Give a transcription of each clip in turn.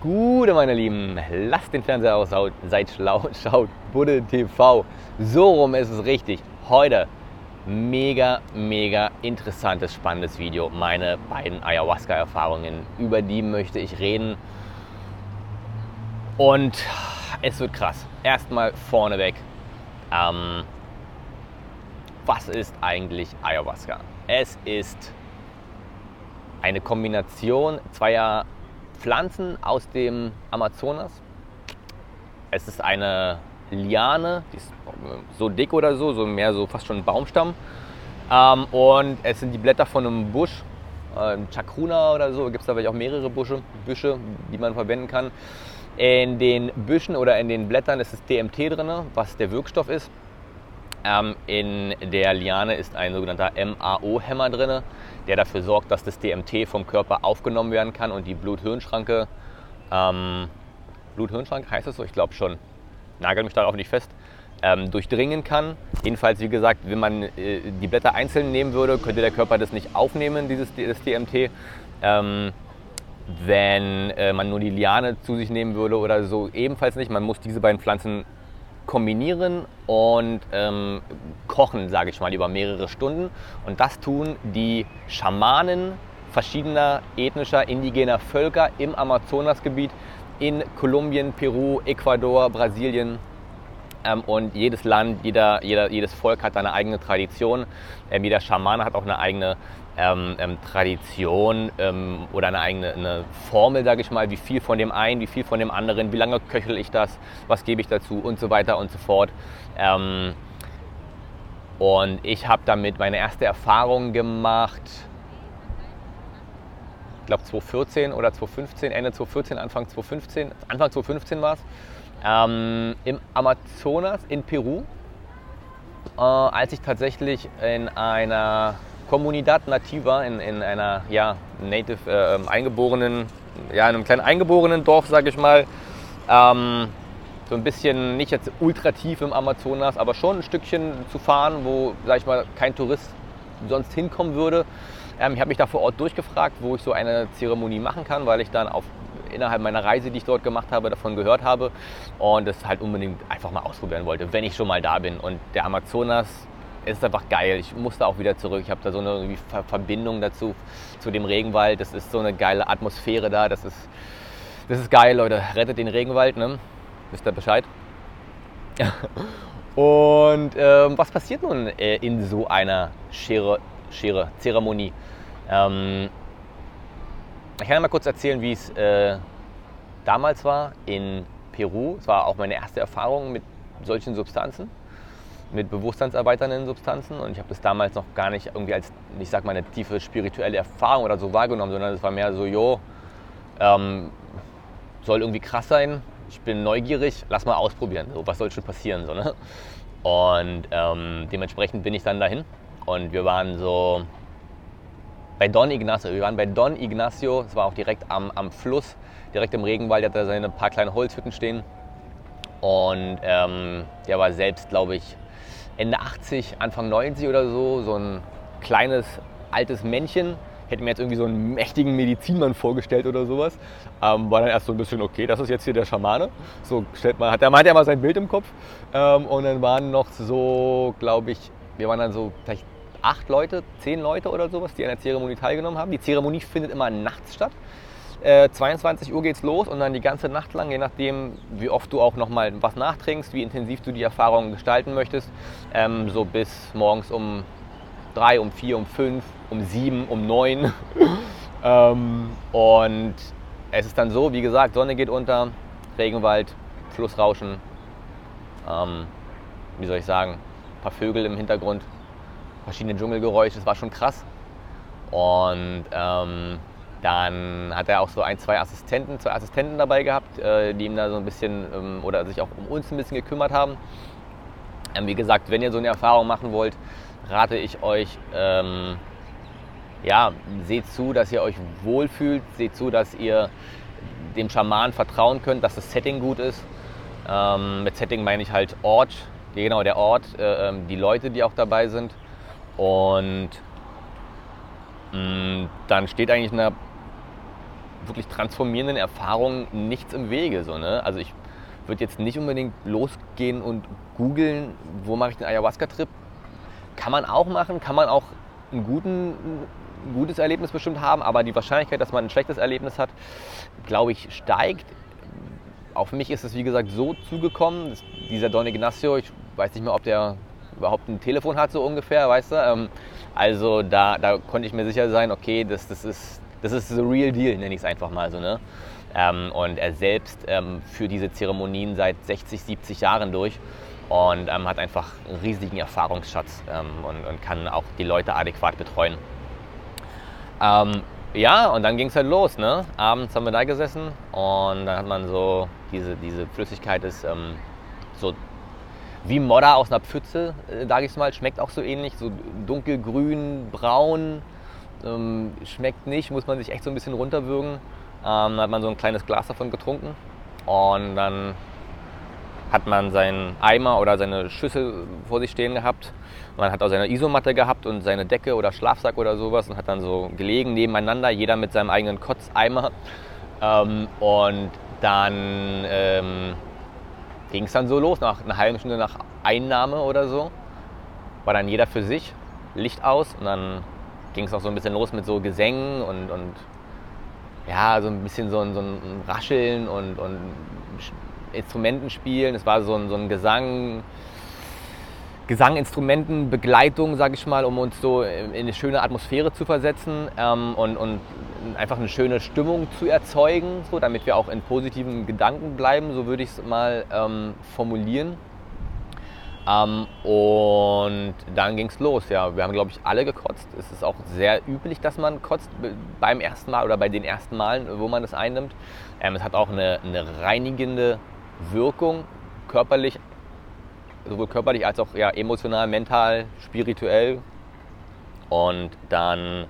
Gute, meine Lieben. Lasst den Fernseher aus, seid schlau, schaut Budde TV. So rum ist es richtig. Heute mega, mega interessantes, spannendes Video. Meine beiden Ayahuasca-Erfahrungen. Über die möchte ich reden. Und es wird krass. Erstmal vorneweg. Ähm, was ist eigentlich Ayahuasca? Es ist eine Kombination zweier Pflanzen aus dem Amazonas. Es ist eine Liane, die ist so dick oder so, so mehr so fast schon ein Baumstamm. Ähm, und es sind die Blätter von einem Busch, äh, Chacruna oder so, gibt es da vielleicht auch mehrere Busche, Büsche, die man verwenden kann. In den Büschen oder in den Blättern ist das DMT drin, was der Wirkstoff ist. Ähm, in der Liane ist ein sogenannter MAO-Hämmer drin, der dafür sorgt, dass das DMT vom Körper aufgenommen werden kann und die Blut-Hirn-Schranke, ähm, Blut-Hirn-Schranke heißt es so, ich glaube schon, nagel mich darauf nicht fest, ähm, durchdringen kann. Jedenfalls, wie gesagt, wenn man äh, die Blätter einzeln nehmen würde, könnte der Körper das nicht aufnehmen, dieses das DMT. Ähm, wenn äh, man nur die Liane zu sich nehmen würde oder so, ebenfalls nicht. Man muss diese beiden Pflanzen kombinieren und ähm, kochen, sage ich mal, über mehrere Stunden. Und das tun die Schamanen verschiedener ethnischer, indigener Völker im Amazonasgebiet in Kolumbien, Peru, Ecuador, Brasilien. Ähm, und jedes Land, jeder, jeder, jedes Volk hat seine eigene Tradition. Ähm, jeder Schamane hat auch eine eigene ähm, ähm, Tradition ähm, oder eine eigene eine Formel, sage ich mal, wie viel von dem einen, wie viel von dem anderen, wie lange köchel ich das, was gebe ich dazu und so weiter und so fort. Ähm, und ich habe damit meine erste Erfahrung gemacht, ich glaube 2014 oder 2015, Ende 2014, Anfang 2015, Anfang 2015 war es, im Amazonas in Peru, äh, als ich tatsächlich in einer Comunidad Nativa in, in einer ja, native äh, eingeborenen, ja, in einem kleinen eingeborenen Dorf, sage ich mal. Ähm, so ein bisschen, nicht jetzt ultra tief im Amazonas, aber schon ein Stückchen zu fahren, wo, sage ich mal, kein Tourist sonst hinkommen würde. Ähm, ich habe mich da vor Ort durchgefragt, wo ich so eine Zeremonie machen kann, weil ich dann auf, innerhalb meiner Reise, die ich dort gemacht habe, davon gehört habe und das halt unbedingt einfach mal ausprobieren wollte, wenn ich schon mal da bin. Und der Amazonas es ist einfach geil. Ich musste auch wieder zurück. Ich habe da so eine Verbindung dazu, zu dem Regenwald. Das ist so eine geile Atmosphäre da. Das ist, das ist geil, Leute. Rettet den Regenwald, ne? Wisst ihr Bescheid? Und ähm, was passiert nun äh, in so einer Schere, Schere Zeremonie? Ähm, ich kann ja mal kurz erzählen, wie es äh, damals war in Peru. Es war auch meine erste Erfahrung mit solchen Substanzen mit bewusstseinserweiternden Substanzen und ich habe das damals noch gar nicht irgendwie als, ich sag mal, eine tiefe spirituelle Erfahrung oder so wahrgenommen, sondern es war mehr so, jo, ähm, soll irgendwie krass sein, ich bin neugierig, lass mal ausprobieren, so, was soll schon passieren, so, ne? Und ähm, dementsprechend bin ich dann dahin und wir waren so bei Don Ignacio, wir waren bei Don Ignacio, es war auch direkt am, am Fluss, direkt im Regenwald, der hat da seine paar kleine Holzhütten stehen. Und ähm, der war selbst, glaube ich, Ende 80, Anfang 90 oder so, so ein kleines, altes Männchen. Hätte mir jetzt irgendwie so einen mächtigen Medizinmann vorgestellt oder sowas. Ähm, war dann erst so ein bisschen, okay, das ist jetzt hier der Schamane. So stellt man, hat er er mal sein Bild im Kopf. Ähm, und dann waren noch so, glaube ich, wir waren dann so vielleicht acht Leute, zehn Leute oder sowas, die an der Zeremonie teilgenommen haben. Die Zeremonie findet immer nachts statt. Äh, 22 Uhr geht's los und dann die ganze Nacht lang, je nachdem, wie oft du auch noch mal was nachtrinkst, wie intensiv du die Erfahrung gestalten möchtest, ähm, so bis morgens um drei, um vier, um fünf, um sieben, um neun. ähm, und es ist dann so, wie gesagt, Sonne geht unter, Regenwald, Flussrauschen, ähm, wie soll ich sagen, ein paar Vögel im Hintergrund, verschiedene Dschungelgeräusche, das war schon krass. Und ähm, dann hat er auch so ein, zwei Assistenten, zwei Assistenten dabei gehabt, äh, die ihm da so ein bisschen ähm, oder sich auch um uns ein bisschen gekümmert haben. Ähm, wie gesagt, wenn ihr so eine Erfahrung machen wollt, rate ich euch, ähm, ja, seht zu, dass ihr euch wohlfühlt, seht zu, dass ihr dem Schaman vertrauen könnt, dass das Setting gut ist. Ähm, mit Setting meine ich halt Ort, genau der Ort, äh, die Leute, die auch dabei sind. Und mh, mm, dann steht eigentlich eine wirklich transformierenden Erfahrungen nichts im Wege. So, ne? Also ich würde jetzt nicht unbedingt losgehen und googeln, wo mache ich den Ayahuasca-Trip. Kann man auch machen, kann man auch einen guten, ein gutes Erlebnis bestimmt haben, aber die Wahrscheinlichkeit, dass man ein schlechtes Erlebnis hat, glaube ich, steigt. Für mich ist es, wie gesagt, so zugekommen. Dieser Don Ignacio, ich weiß nicht mehr, ob der überhaupt ein Telefon hat, so ungefähr, weißt du. Ähm, also da, da konnte ich mir sicher sein, okay, das, das, ist, das ist the real deal, nenne ich es einfach mal so. Ne? Ähm, und er selbst ähm, führt diese Zeremonien seit 60, 70 Jahren durch und ähm, hat einfach einen riesigen Erfahrungsschatz ähm, und, und, kann auch die Leute adäquat betreuen. Ähm, ja, und dann ging es halt los. Ne? Abends haben wir da gesessen und dann hat man so, diese, diese Flüssigkeit ist ähm, so wie Modder aus einer Pfütze, äh, sage ich mal, schmeckt auch so ähnlich, so dunkelgrün, braun, ähm, schmeckt nicht, muss man sich echt so ein bisschen runterwürgen. Ähm, dann hat man so ein kleines Glas davon getrunken und dann hat man seinen Eimer oder seine Schüssel vor sich stehen gehabt. Man hat auch seine Isomatte gehabt und seine Decke oder Schlafsack oder sowas und hat dann so gelegen nebeneinander, jeder mit seinem eigenen Kotzeimer. Ähm, und dann ähm, ging es dann so los, nach einer halben Stunde nach Einnahme oder so. War dann jeder für sich, Licht aus und dann ging es auch so ein bisschen los mit so Gesängen und, und ja, so ein bisschen so ein, so ein Rascheln und, und Instrumenten spielen. Es war so ein, so ein Gesang, Gesanginstrumentenbegleitung, sage ich mal, um uns so in eine schöne Atmosphäre zu versetzen ähm, und, und einfach eine schöne Stimmung zu erzeugen, so, damit wir auch in positiven Gedanken bleiben, so würde ich es mal ähm, formulieren. Ähm, und dann ging es los. Ja. Wir haben, glaube ich, alle gekotzt. Es ist auch sehr üblich, dass man kotzt beim ersten Mal oder bei den ersten Malen, wo man das einnimmt. Ähm, es hat auch eine, eine reinigende Wirkung, körperlich, sowohl körperlich als auch ja, emotional, mental, spirituell. Und dann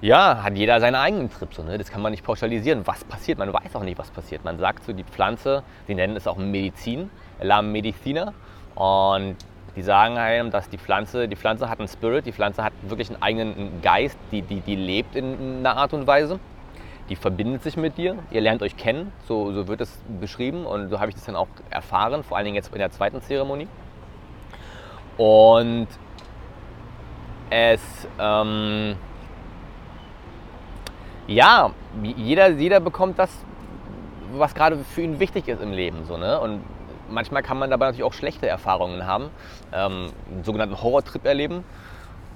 ja, hat jeder seine eigenen Trips. Ne? Das kann man nicht pauschalisieren. Was passiert? Man weiß auch nicht, was passiert. Man sagt so, die Pflanze, sie nennen es auch Medizin, La Medicina. Und die sagen einem, dass die Pflanze, die Pflanze hat einen Spirit, die Pflanze hat wirklich einen eigenen Geist, die, die, die lebt in einer Art und Weise die verbindet sich mit dir, ihr lernt euch kennen, so, so wird es beschrieben und so habe ich das dann auch erfahren, vor allen Dingen jetzt in der zweiten Zeremonie. Und es, ähm, ja, jeder, jeder bekommt das, was gerade für ihn wichtig ist im Leben. So, ne? Und manchmal kann man dabei natürlich auch schlechte Erfahrungen haben, ähm, einen sogenannten Horrortrip erleben.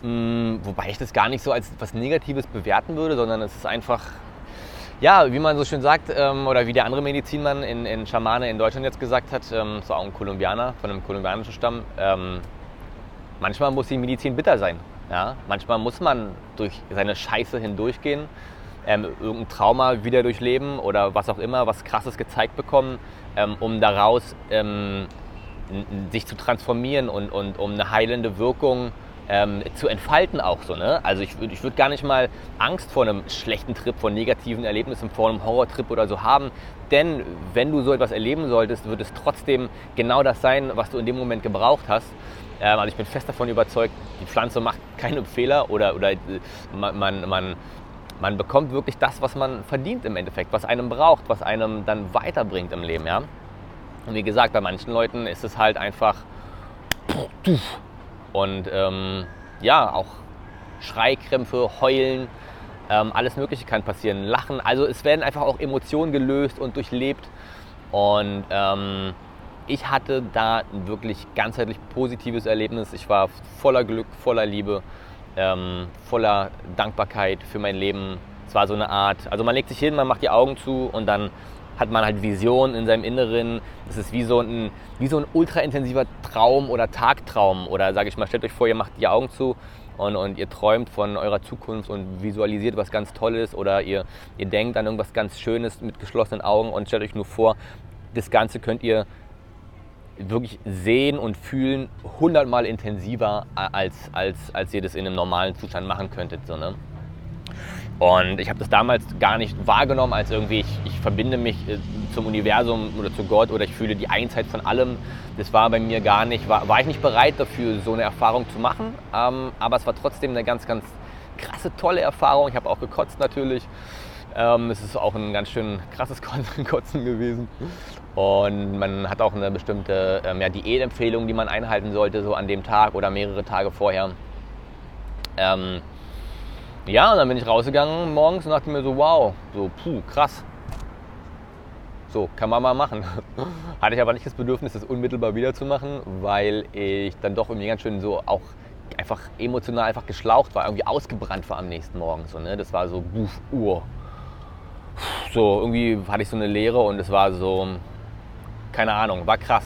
Ähm, wobei ich das gar nicht so als etwas Negatives bewerten würde, sondern es ist einfach ja, wie man so schön sagt, ähm, oder wie der andere Medizinmann in, in Schamane in Deutschland jetzt gesagt hat, ähm, das war auch ein Kolumbianer von einem kolumbianischen Stamm, ähm, manchmal muss die Medizin bitter sein. Ja? Manchmal muss man durch seine Scheiße hindurchgehen, ähm, irgendein Trauma wieder durchleben oder was auch immer, was Krasses gezeigt bekommen, ähm, um daraus ähm, sich zu transformieren und, und um eine heilende Wirkung ähm, zu entfalten auch so. Ne? Also ich, ich würde gar nicht mal Angst vor einem schlechten Trip, vor negativen Erlebnissen, vor einem Horrortrip oder so haben. Denn wenn du so etwas erleben solltest, wird es trotzdem genau das sein, was du in dem Moment gebraucht hast. Ähm, also ich bin fest davon überzeugt, die Pflanze macht keine Fehler oder, oder äh, man, man, man man bekommt wirklich das, was man verdient im Endeffekt, was einem braucht, was einem dann weiterbringt im Leben. Ja? Und wie gesagt, bei manchen Leuten ist es halt einfach und ähm, ja, auch Schreikrämpfe, Heulen, ähm, alles Mögliche kann passieren. Lachen, also es werden einfach auch Emotionen gelöst und durchlebt. Und ähm, ich hatte da ein wirklich ganzheitlich positives Erlebnis. Ich war voller Glück, voller Liebe, ähm, voller Dankbarkeit für mein Leben. Es war so eine Art, also man legt sich hin, man macht die Augen zu und dann hat man halt Visionen in seinem Inneren. Es ist wie so ein, wie so ein ultra Traum oder Tagtraum. Oder sage ich mal, stellt euch vor, ihr macht die Augen zu und, und ihr träumt von eurer Zukunft und visualisiert was ganz Tolles oder ihr, ihr denkt an irgendwas ganz Schönes mit geschlossenen Augen und stellt euch nur vor, das Ganze könnt ihr wirklich sehen und fühlen hundertmal intensiver als, als, als ihr das in einem normalen Zustand machen könntet. So, ne? Und ich habe das damals gar nicht wahrgenommen, als irgendwie ich, ich verbinde mich äh, zum Universum oder zu Gott oder ich fühle die Einheit von allem. Das war bei mir gar nicht, war, war ich nicht bereit dafür, so eine Erfahrung zu machen. Ähm, aber es war trotzdem eine ganz, ganz krasse, tolle Erfahrung. Ich habe auch gekotzt natürlich. Ähm, es ist auch ein ganz schön krasses Kotzen gewesen. Und man hat auch eine bestimmte ähm, ja, Diätempfehlung, die man einhalten sollte, so an dem Tag oder mehrere Tage vorher. Ähm, ja, und dann bin ich rausgegangen morgens und dachte mir so, wow, so, puh, krass. So, kann man mal machen. Hatte ich aber nicht das Bedürfnis, das unmittelbar wieder zu machen, weil ich dann doch irgendwie ganz schön so auch einfach emotional einfach geschlaucht war, irgendwie ausgebrannt war am nächsten Morgen. So, ne? Das war so, buff, Uhr. So, irgendwie hatte ich so eine Leere und es war so, keine Ahnung, war krass.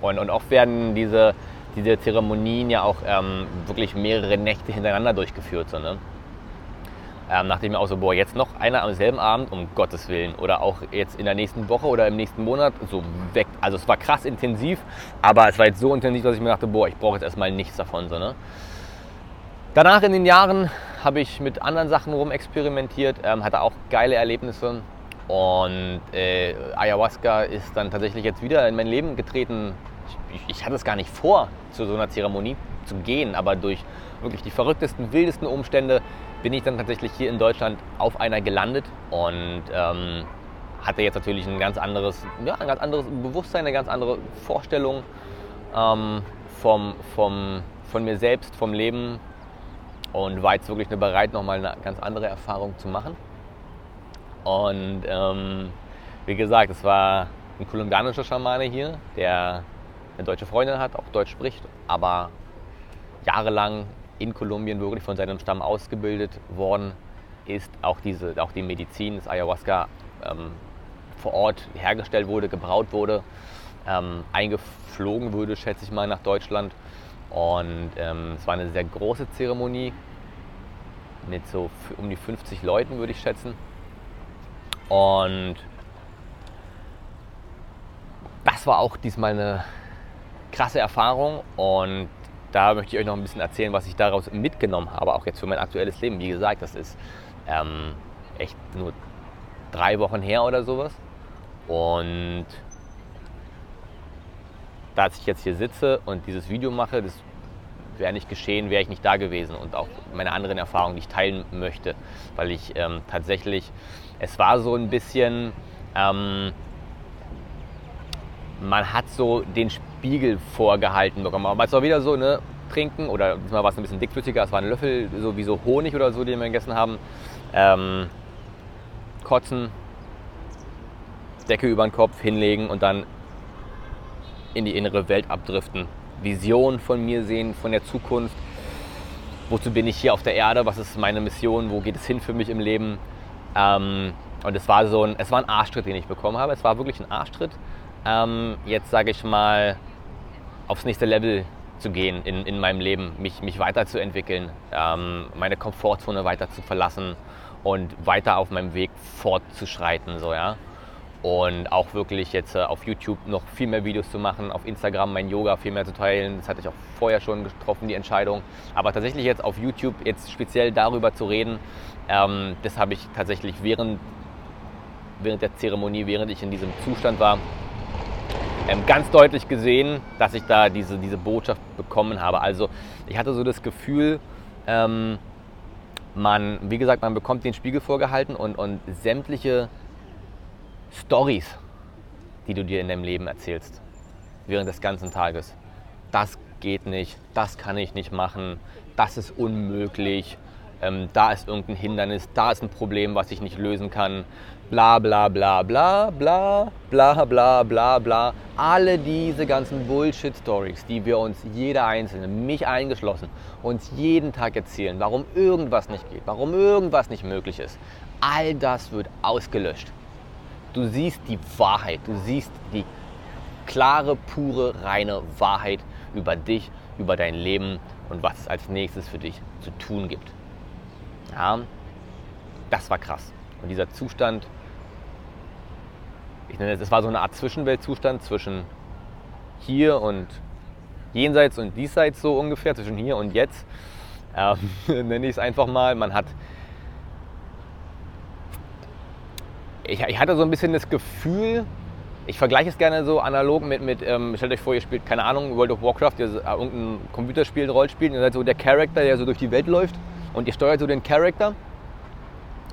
Und, und oft werden diese, diese Zeremonien ja auch ähm, wirklich mehrere Nächte hintereinander durchgeführt. So, ne? ähm, nachdem ich mir auch so, boah, jetzt noch einer am selben Abend, um Gottes Willen. Oder auch jetzt in der nächsten Woche oder im nächsten Monat so weg. Also es war krass intensiv, aber es war jetzt so intensiv, dass ich mir dachte, boah, ich brauche jetzt erstmal nichts davon. So, ne? Danach in den Jahren habe ich mit anderen Sachen rumexperimentiert, ähm, hatte auch geile Erlebnisse. Und äh, Ayahuasca ist dann tatsächlich jetzt wieder in mein Leben getreten. Ich, ich, hatte es gar nicht vor, zu so einer Zeremonie zu gehen, aber durch wirklich die verrücktesten, wildesten Umstände bin ich dann tatsächlich hier in Deutschland auf einer gelandet und ähm, hatte jetzt natürlich ein ganz anderes, ja, ein ganz anderes Bewusstsein, eine ganz andere Vorstellung ähm, vom, vom, von mir selbst, vom Leben und war jetzt wirklich bereit, nochmal eine ganz andere Erfahrung zu machen. Und ähm, wie gesagt, es war ein kolumbianischer Schamane hier, der eine deutsche Freundin hat, auch Deutsch spricht, aber jahrelang in Kolumbien wirklich von seinem Stamm ausgebildet worden ist. Auch, diese, auch die Medizin, das Ayahuasca ähm, vor Ort hergestellt wurde, gebraut wurde, ähm, eingeflogen wurde, schätze ich mal, nach Deutschland. Und ähm, es war eine sehr große Zeremonie mit so um die 50 Leuten, würde ich schätzen. Und das war auch diesmal eine krasse Erfahrung und da möchte ich euch noch ein bisschen erzählen, was ich daraus mitgenommen habe, auch jetzt für mein aktuelles Leben. Wie gesagt, das ist ähm, echt nur drei Wochen her oder sowas. Und dass ich jetzt hier sitze und dieses Video mache, das wäre nicht geschehen, wäre ich nicht da gewesen und auch meine anderen Erfahrungen, ich teilen möchte, weil ich ähm, tatsächlich, es war so ein bisschen, ähm, man hat so den Spiegel vorgehalten bekommen. Aber es war wieder so, ne, trinken oder diesmal war es ein bisschen dickflüssiger, es war ein Löffel, so wie so Honig oder so, den wir gegessen haben. Ähm, kotzen, Decke über den Kopf hinlegen und dann in die innere Welt abdriften. Vision von mir sehen, von der Zukunft. Wozu bin ich hier auf der Erde? Was ist meine Mission? Wo geht es hin für mich im Leben? Ähm, und es war so ein, es war ein Arschtritt, den ich bekommen habe. Es war wirklich ein Arschtritt. Ähm, jetzt sage ich mal, aufs nächste Level zu gehen in, in meinem Leben, mich, mich weiterzuentwickeln, ähm, meine Komfortzone weiter zu verlassen und weiter auf meinem Weg fortzuschreiten. So, ja? Und auch wirklich jetzt äh, auf YouTube noch viel mehr Videos zu machen, auf Instagram mein Yoga viel mehr zu teilen. Das hatte ich auch vorher schon getroffen, die Entscheidung. Aber tatsächlich jetzt auf YouTube jetzt speziell darüber zu reden, ähm, das habe ich tatsächlich während, während der Zeremonie, während ich in diesem Zustand war, ähm, ganz deutlich gesehen, dass ich da diese, diese Botschaft bekommen habe. Also ich hatte so das Gefühl, ähm, man, wie gesagt, man bekommt den Spiegel vorgehalten und, und sämtliche Stories, die du dir in deinem Leben erzählst, während des ganzen Tages. Das geht nicht, das kann ich nicht machen, das ist unmöglich, ähm, da ist irgendein Hindernis, da ist ein Problem, was ich nicht lösen kann, bla bla bla bla bla bla bla bla bla. Alle diese ganzen Bullshit-Stories, die wir uns jeder Einzelne, mich eingeschlossen, uns jeden Tag erzählen, warum irgendwas nicht geht, warum irgendwas nicht möglich ist, all das wird ausgelöscht. Du siehst die Wahrheit, du siehst die klare, pure, reine Wahrheit über dich, über dein Leben und was es als nächstes für dich zu tun gibt. Ja, das war krass. Und dieser Zustand, ich nenne es, es war so eine Art Zwischenweltzustand zwischen hier und jenseits und diesseits so ungefähr, zwischen hier und jetzt, ähm, nenne ich es einfach mal. Man hat, ich, ich, hatte so ein bisschen das Gefühl, ich vergleiche es gerne so analog mit, mit ähm, stellt euch vor, ihr spielt, keine Ahnung, World of Warcraft, ihr, äh, irgendein Computerspiel, ein Rollenspiel, ihr seid so der Charakter, der so durch die Welt läuft und ihr steuert so den Charakter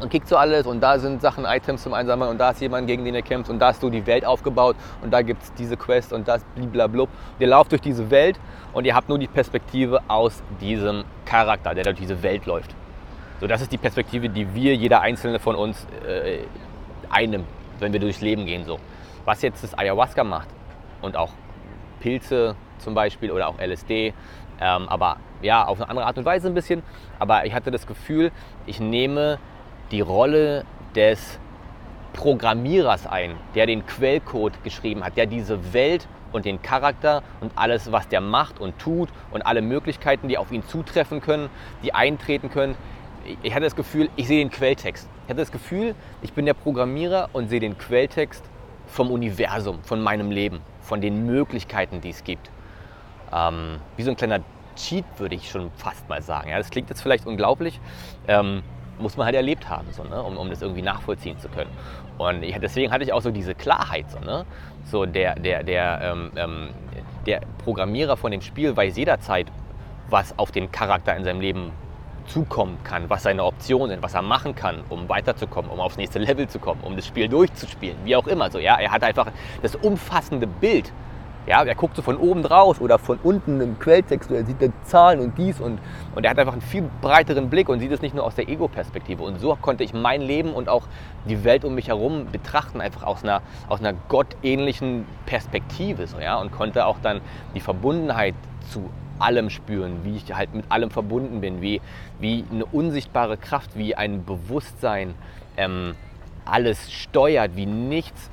und kickt so alles und da sind Sachen, Items zum Einsammeln und da ist jemand, gegen den ihr kämpft und da hast du die Welt aufgebaut und da gibt es diese Quest und das blablabla. Ihr lauft durch diese Welt und ihr habt nur die Perspektive aus diesem Charakter, der durch diese Welt läuft. So, das ist die Perspektive, die wir, jeder Einzelne von uns, äh, einnimmt, wenn wir durchs Leben gehen. So. Was jetzt das Ayahuasca macht und auch Pilze zum Beispiel oder auch LSD, ähm, aber ja, auf eine andere Art und Weise ein bisschen. Aber ich hatte das Gefühl, ich nehme die Rolle des Programmierers ein, der den Quellcode geschrieben hat, der diese Welt und den Charakter und alles, was der macht und tut und alle Möglichkeiten, die auf ihn zutreffen können, die eintreten können. Ich hatte das Gefühl, ich sehe den Quelltext. Ich hatte das Gefühl, ich bin der Programmierer und sehe den Quelltext vom Universum, von meinem Leben, von den Möglichkeiten, die es gibt. Ähm, wie so ein kleiner Cheat, würde ich schon fast mal sagen. Ja, das klingt jetzt vielleicht unglaublich. Ähm, muss man halt erlebt haben, so, ne? um, um das irgendwie nachvollziehen zu können. Und ich, deswegen hatte ich auch so diese Klarheit. So, ne? so der, der, der, ähm, ähm, der Programmierer von dem Spiel weiß jederzeit, was auf den Charakter in seinem Leben zukommen kann, was seine Optionen was er machen kann, um weiterzukommen, um aufs nächste Level zu kommen, um das Spiel durchzuspielen, wie auch immer. So, ja? Er hat einfach das umfassende Bild ja, er guckt so von oben draus oder von unten im Quelltext, er sieht da Zahlen und dies und, und er hat einfach einen viel breiteren Blick und sieht es nicht nur aus der Ego-Perspektive. Und so konnte ich mein Leben und auch die Welt um mich herum betrachten, einfach aus einer, aus einer gottähnlichen Perspektive. So, ja, und konnte auch dann die Verbundenheit zu allem spüren, wie ich halt mit allem verbunden bin, wie, wie eine unsichtbare Kraft, wie ein Bewusstsein ähm, alles steuert, wie nichts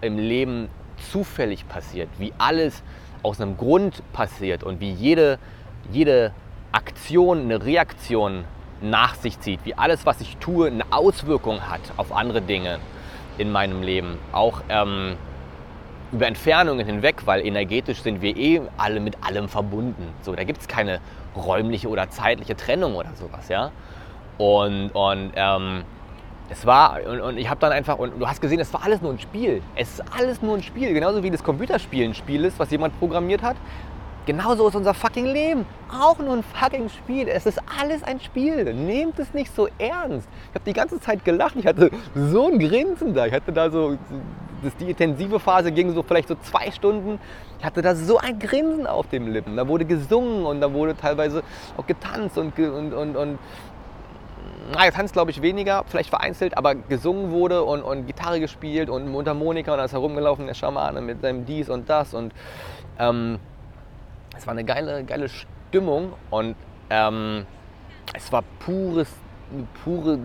im Leben zufällig passiert, wie alles aus einem Grund passiert und wie jede, jede Aktion eine Reaktion nach sich zieht, wie alles, was ich tue, eine Auswirkung hat auf andere Dinge in meinem Leben. Auch ähm, über Entfernungen hinweg, weil energetisch sind wir eh alle mit allem verbunden. So, da gibt es keine räumliche oder zeitliche Trennung oder sowas, ja. Und, und ähm, es war, und, und ich habe dann einfach, und du hast gesehen, es war alles nur ein Spiel. Es ist alles nur ein Spiel. Genauso wie das Computerspiel ein Spiel ist, was jemand programmiert hat. Genauso ist unser fucking Leben. Auch nur ein fucking Spiel. Es ist alles ein Spiel. Nehmt es nicht so ernst. Ich habe die ganze Zeit gelacht. Ich hatte so ein Grinsen da. Ich hatte da so, das, die intensive Phase ging so vielleicht so zwei Stunden. Ich hatte da so ein Grinsen auf den Lippen. Da wurde gesungen und da wurde teilweise auch getanzt und, und, und, und na, getanzt glaube ich weniger, vielleicht vereinzelt, aber gesungen wurde und, und Gitarre gespielt und Mundharmonika und da ist herumgelaufen, der Schamane mit seinem dies und das und ähm, es war eine geile, geile Stimmung und ähm, es war pures, pure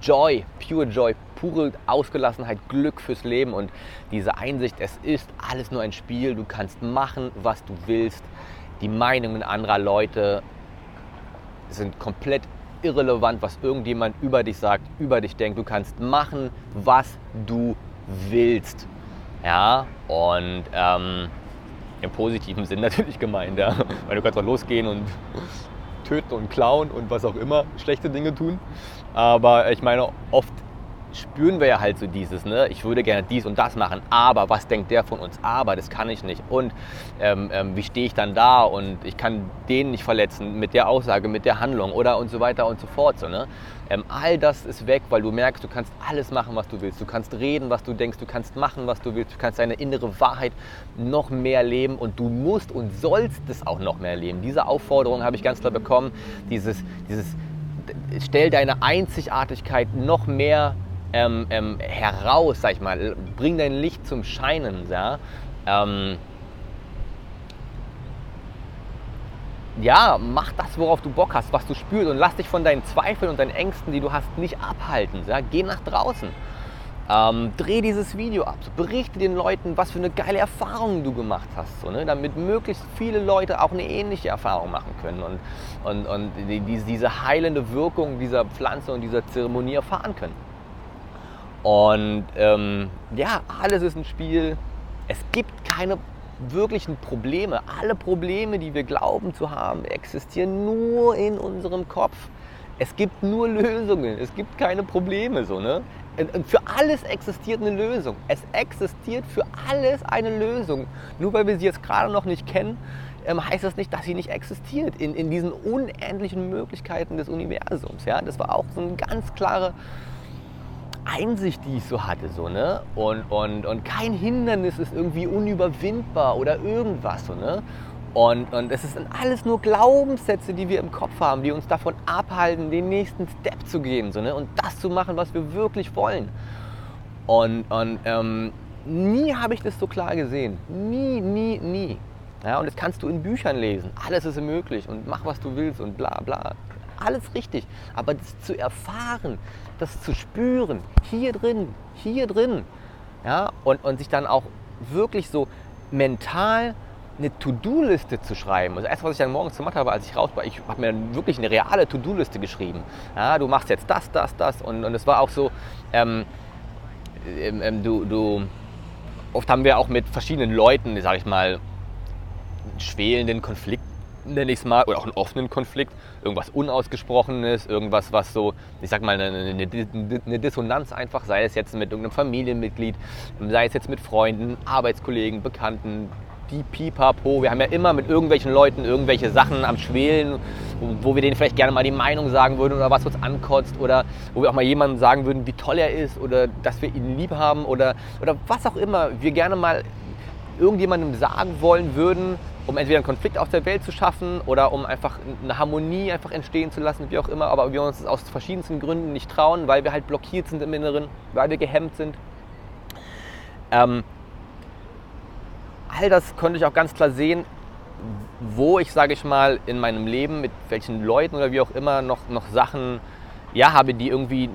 Joy, pure Joy, pure Ausgelassenheit, Glück fürs Leben und diese Einsicht, es ist alles nur ein Spiel, du kannst machen, was du willst. Die Meinungen anderer Leute sind komplett irrelevant, was irgendjemand über dich sagt, über dich denkt. Du kannst machen, was du willst. Ja, und ähm, im positiven Sinn natürlich gemeint, ja. Weil du kannst auch losgehen und töten und klauen und was auch immer, schlechte Dinge tun. Aber ich meine, oft spüren wir ja halt so dieses, ne? ich würde gerne dies und das machen, aber was denkt der von uns? Aber das kann ich nicht. Und ähm, ähm, wie stehe ich dann da? Und ich kann den nicht verletzen mit der Aussage, mit der Handlung oder und so weiter und so fort. So, ne? Ähm, all das ist weg, weil du merkst, du kannst alles machen, was du willst. Du kannst reden, was du denkst, du kannst machen, was du willst. Du kannst deine innere Wahrheit noch mehr leben und du musst und sollst es auch noch mehr leben. Diese Aufforderung habe ich ganz klar bekommen. Dieses, dieses stell deine Einzigartigkeit noch mehr ähm, ähm, heraus, sag ich mal. Bring dein Licht zum Scheinen. Ja? Ähm, ja, mach das, worauf du Bock hast, was du spürst und lass dich von deinen Zweifeln und deinen Ängsten, die du hast, nicht abhalten. Ja? Geh nach draußen. Ähm, dreh dieses Video ab, berichte den Leuten, was für eine geile Erfahrung du gemacht hast, so, ne? damit möglichst viele Leute auch eine ähnliche Erfahrung machen können und, und, und die, diese heilende Wirkung dieser Pflanze und dieser Zeremonie erfahren können. Und ähm, ja, alles ist ein Spiel. Es gibt keine wirklichen Probleme. Alle Probleme, die wir glauben zu haben, existieren nur in unserem Kopf. Es gibt nur Lösungen. Es gibt keine Probleme. So, ne? Für alles existiert eine Lösung. Es existiert für alles eine Lösung. Nur weil wir sie jetzt gerade noch nicht kennen, ähm, heißt das nicht, dass sie nicht existiert in, in diesen unendlichen Möglichkeiten des Universums. Ja? Das war auch so eine ganz klare Einsicht, die ich so hatte. So, ne? und, und, und kein Hindernis ist irgendwie unüberwindbar oder irgendwas. So, ne? Und, und es sind alles nur Glaubenssätze, die wir im Kopf haben, die uns davon abhalten, den nächsten Step zu gehen so, ne? und das zu machen, was wir wirklich wollen. Und, und ähm, nie habe ich das so klar gesehen. Nie, nie, nie. Ja, und das kannst du in Büchern lesen. Alles ist möglich und mach, was du willst und bla bla. Alles richtig. Aber das zu erfahren, das zu spüren, hier drin, hier drin, ja, und, und sich dann auch wirklich so mental eine To-Do-Liste zu schreiben. Also erst, was ich dann morgens gemacht habe, als ich raus war, ich habe mir dann wirklich eine reale To-Do-Liste geschrieben. Ja, du machst jetzt das, das, das. Und, und es war auch so, ähm, ähm, ähm du, du, oft haben wir auch mit verschiedenen Leuten, sage ich mal, schwelenden Konflikt, nenne ich es mal, oder auch einen offenen Konflikt, irgendwas Unausgesprochenes, irgendwas, was so, ich sag mal, eine, eine, Dissonanz einfach, sei es jetzt mit irgendeinem Familienmitglied, sei es jetzt mit Freunden, Arbeitskollegen, Bekannten, die Pipapo. Wir haben ja immer mit irgendwelchen Leuten irgendwelche Sachen am Schwelen, wo wir denen vielleicht gerne mal die Meinung sagen würden oder was uns ankotzt oder wo wir auch mal jemandem sagen würden, wie toll er ist oder dass wir ihn lieb haben oder, oder was auch immer wir gerne mal irgendjemandem sagen wollen würden, um entweder einen Konflikt aus der Welt zu schaffen oder um einfach eine Harmonie einfach entstehen zu lassen, wie auch immer, aber wir uns aus verschiedensten Gründen nicht trauen, weil wir halt blockiert sind im Inneren, weil wir gehemmt sind. Ähm, all das konnte ich auch ganz klar sehen, wo ich, sage ich mal, in meinem Leben mit welchen Leuten oder wie auch immer noch, noch Sachen ja, habe, die irgendwie,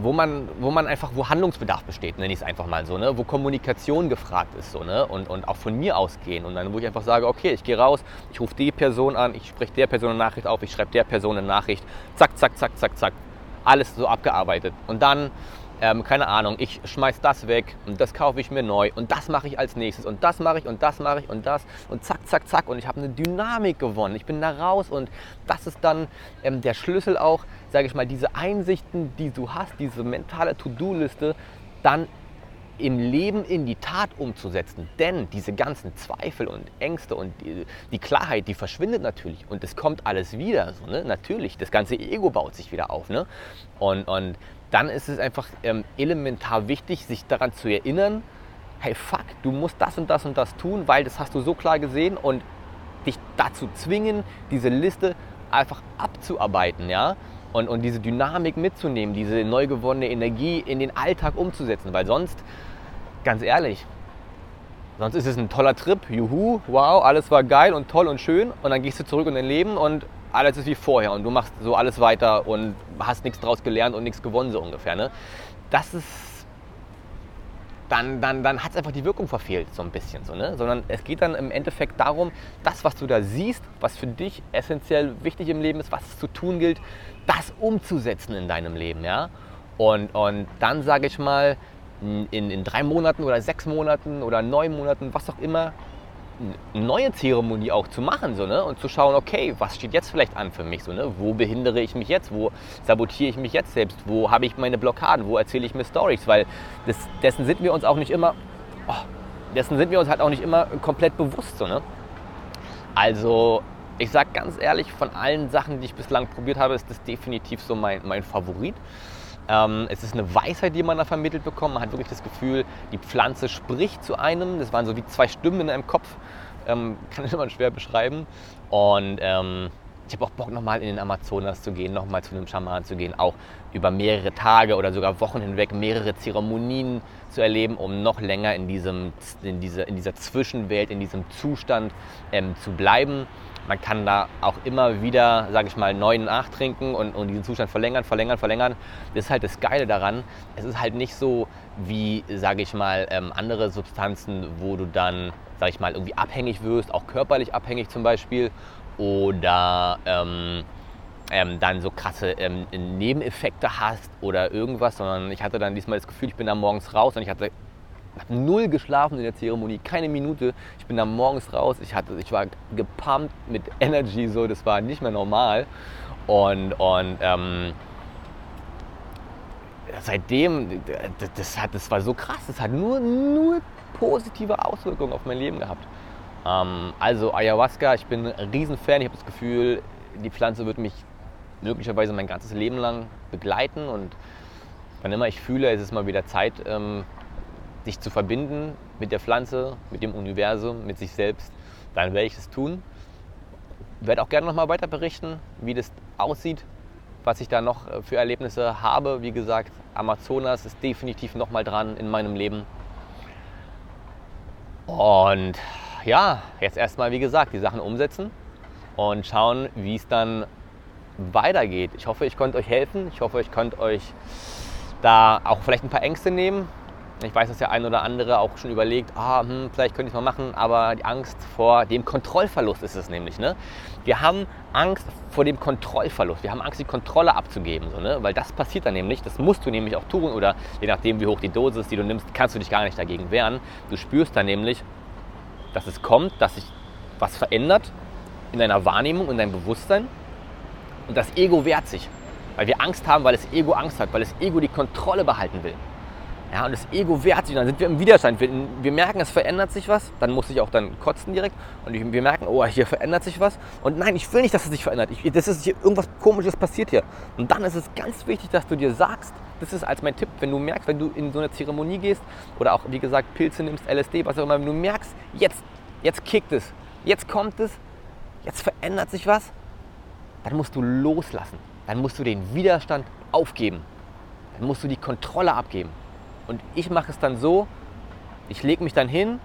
wo man, wo man einfach, wo Handlungsbedarf besteht, nenne ich es einfach mal so, ne? wo Kommunikation gefragt ist so, ne? und, und auch von mir ausgehen. Und dann, wo ich einfach sage, okay, ich gehe raus, ich rufe die Person an, ich spreche der Person eine Nachricht auf, ich schreibe der Person eine Nachricht, zack, zack, zack, zack, zack. Alles so abgearbeitet. Und dann ähm, keine Ahnung, ich schmeiß das weg und das kaufe ich mir neu und das mache ich als nächstes und das mache ich und das mache ich und das und zack, zack, zack und ich habe eine Dynamik gewonnen. Ich bin da raus und das ist dann ähm, der Schlüssel auch, sage ich mal, diese Einsichten, die du hast, diese mentale To-Do-Liste, dann im Leben in die Tat umzusetzen. Denn diese ganzen Zweifel und Ängste und die, die Klarheit, die verschwindet natürlich und es kommt alles wieder. So, ne? Natürlich, das ganze Ego baut sich wieder auf. Ne? Und, und dann ist es einfach ähm, elementar wichtig, sich daran zu erinnern, hey fuck, du musst das und das und das tun, weil das hast du so klar gesehen und dich dazu zwingen, diese Liste einfach abzuarbeiten, ja, und, und diese Dynamik mitzunehmen, diese neu gewonnene Energie in den Alltag umzusetzen, weil sonst, ganz ehrlich, sonst ist es ein toller Trip, juhu, wow, alles war geil und toll und schön und dann gehst du zurück in dein Leben und alles ist wie vorher und du machst so alles weiter und hast nichts draus gelernt und nichts gewonnen, so ungefähr. Ne? Das ist. Dann, dann, dann hat es einfach die Wirkung verfehlt, so ein bisschen. So, ne? Sondern es geht dann im Endeffekt darum, das, was du da siehst, was für dich essentiell wichtig im Leben ist, was es zu tun gilt, das umzusetzen in deinem Leben. Ja? Und, und dann sage ich mal, in, in drei Monaten oder sechs Monaten oder neun Monaten, was auch immer, eine neue Zeremonie auch zu machen so, ne? und zu schauen, okay, was steht jetzt vielleicht an für mich? So, ne? Wo behindere ich mich jetzt? Wo sabotiere ich mich jetzt selbst? Wo habe ich meine Blockaden? Wo erzähle ich mir Stories? Weil das, dessen sind wir uns auch nicht immer, oh, dessen sind wir uns halt auch nicht immer komplett bewusst. So, ne? Also ich sage ganz ehrlich, von allen Sachen, die ich bislang probiert habe, ist das definitiv so mein, mein Favorit. Ähm, es ist eine Weisheit, die man da vermittelt bekommt. Man hat wirklich das Gefühl, die Pflanze spricht zu einem. Das waren so wie zwei Stimmen in einem Kopf. Ähm, kann ich immer schwer beschreiben. Und ähm, ich habe auch Bock, nochmal in den Amazonas zu gehen, nochmal zu einem Schaman zu gehen, auch über mehrere Tage oder sogar Wochen hinweg mehrere Zeremonien zu erleben, um noch länger in, diesem, in, diese, in dieser Zwischenwelt, in diesem Zustand ähm, zu bleiben. Man kann da auch immer wieder, sage ich mal, neu nachtrinken und, und diesen Zustand verlängern, verlängern, verlängern. Das ist halt das Geile daran. Es ist halt nicht so wie, sage ich mal, ähm, andere Substanzen, wo du dann, sage ich mal, irgendwie abhängig wirst, auch körperlich abhängig zum Beispiel. Oder ähm, ähm, dann so krasse ähm, Nebeneffekte hast oder irgendwas, sondern ich hatte dann diesmal das Gefühl, ich bin da morgens raus und ich hatte habe null geschlafen in der Zeremonie, keine Minute. Ich bin da morgens raus, ich, hatte, ich war gepumpt mit Energy, so, das war nicht mehr normal. Und, und ähm, seitdem, das, hat, das war so krass, das hat nur, nur positive Auswirkungen auf mein Leben gehabt. Ähm, also Ayahuasca, ich bin ein Riesenfan. Ich habe das Gefühl, die Pflanze wird mich möglicherweise mein ganzes Leben lang begleiten. Und wann immer ich fühle, es ist mal wieder Zeit, ähm, sich zu verbinden mit der Pflanze, mit dem Universum, mit sich selbst, dann werde ich es tun. Werde auch gerne noch mal weiter berichten, wie das aussieht, was ich da noch äh, für Erlebnisse habe. Wie gesagt, Amazonas ist definitiv noch mal dran in meinem Leben. Und ja, jetzt erstmal, wie gesagt, die Sachen umsetzen und schauen, wie es dann weitergeht. Ich hoffe, ich konnte euch helfen. Ich hoffe, ich konnte euch da auch vielleicht ein paar Ängste nehmen. Ich weiß, dass der ein oder andere auch schon überlegt, ah, hm, vielleicht könnte ich es mal machen, aber die Angst vor dem Kontrollverlust ist es nämlich. Ne? Wir haben Angst vor dem Kontrollverlust. Wir haben Angst, die Kontrolle abzugeben, so, ne? weil das passiert dann nämlich. Das musst du nämlich auch tun oder je nachdem, wie hoch die Dosis, die du nimmst, kannst du dich gar nicht dagegen wehren. Du spürst dann nämlich, dass es kommt, dass sich was verändert in deiner Wahrnehmung, in deinem Bewusstsein. Und das Ego wehrt sich, weil wir Angst haben, weil das Ego Angst hat, weil das Ego die Kontrolle behalten will. Ja, und das Ego wehrt sich, dann sind wir im Widerstand. Wir, wir, merken, es verändert sich was, dann muss ich auch dann kotzen direkt. Und wir merken, oh, hier verändert sich was. Und nein, ich will nicht, dass es sich verändert. Ich, das ist hier irgendwas Komisches passiert hier. Und dann ist es ganz wichtig, dass du dir sagst, das ist als mein Tipp, wenn du merkst, wenn du in so eine Zeremonie gehst oder auch, wie gesagt, Pilze nimmst, LSD, was auch immer, wenn du merkst, jetzt, jetzt kickt es, jetzt kommt es, jetzt verändert sich was, dann musst du loslassen. Dann musst du den Widerstand aufgeben. Dann musst du die Kontrolle abgeben. Und ich mache es dann so, ich lege mich dann hin,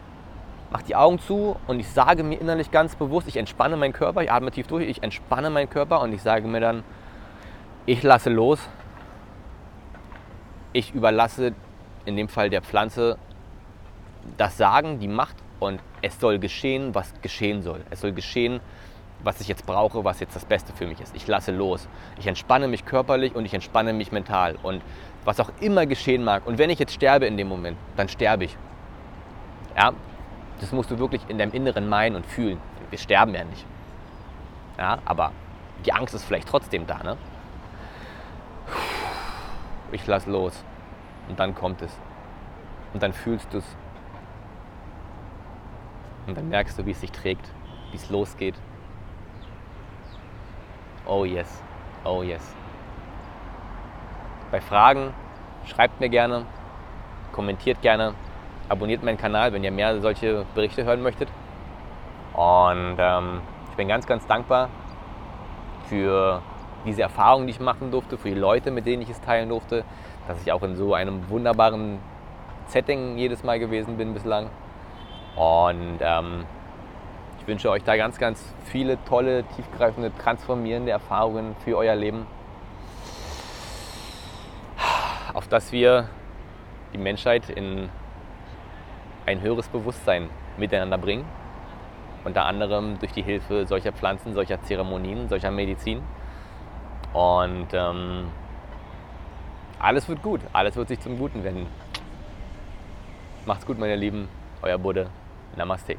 mache die Augen zu und ich sage mir innerlich ganz bewusst, ich entspanne meinen Körper, ich atme tief durch, ich entspanne meinen Körper und ich sage mir dann, ich lasse los, ich überlasse in dem Fall der Pflanze das Sagen, die Macht und es soll geschehen, was geschehen soll. Es soll geschehen, was ich jetzt brauche, was jetzt das Beste für mich ist. Ich lasse los. Ich entspanne mich körperlich und ich entspanne mich mental. Und was auch immer geschehen mag. Und wenn ich jetzt sterbe in dem Moment, dann sterbe ich. Ja, das musst du wirklich in deinem Inneren meinen und fühlen. Wir sterben ja nicht. Ja, aber die Angst ist vielleicht trotzdem da. Ne? Ich lass los. Und dann kommt es. Und dann fühlst du es. Und dann merkst du, wie es sich trägt, wie es losgeht. Oh yes, oh yes. Bei Fragen schreibt mir gerne, kommentiert gerne, abonniert meinen Kanal, wenn ihr mehr solche Berichte hören möchtet. Und ähm, ich bin ganz, ganz dankbar für diese Erfahrung, die ich machen durfte, für die Leute, mit denen ich es teilen durfte, dass ich auch in so einem wunderbaren Setting jedes Mal gewesen bin bislang. Und ähm, wünsche euch da ganz, ganz viele tolle, tiefgreifende, transformierende Erfahrungen für euer Leben auf dass wir die Menschheit in ein höheres Bewusstsein miteinander bringen. Unter anderem durch die Hilfe solcher Pflanzen, solcher Zeremonien, solcher Medizin. Und ähm, alles wird gut, alles wird sich zum Guten wenden. Macht's gut, meine Lieben, euer Buddha. Namaste.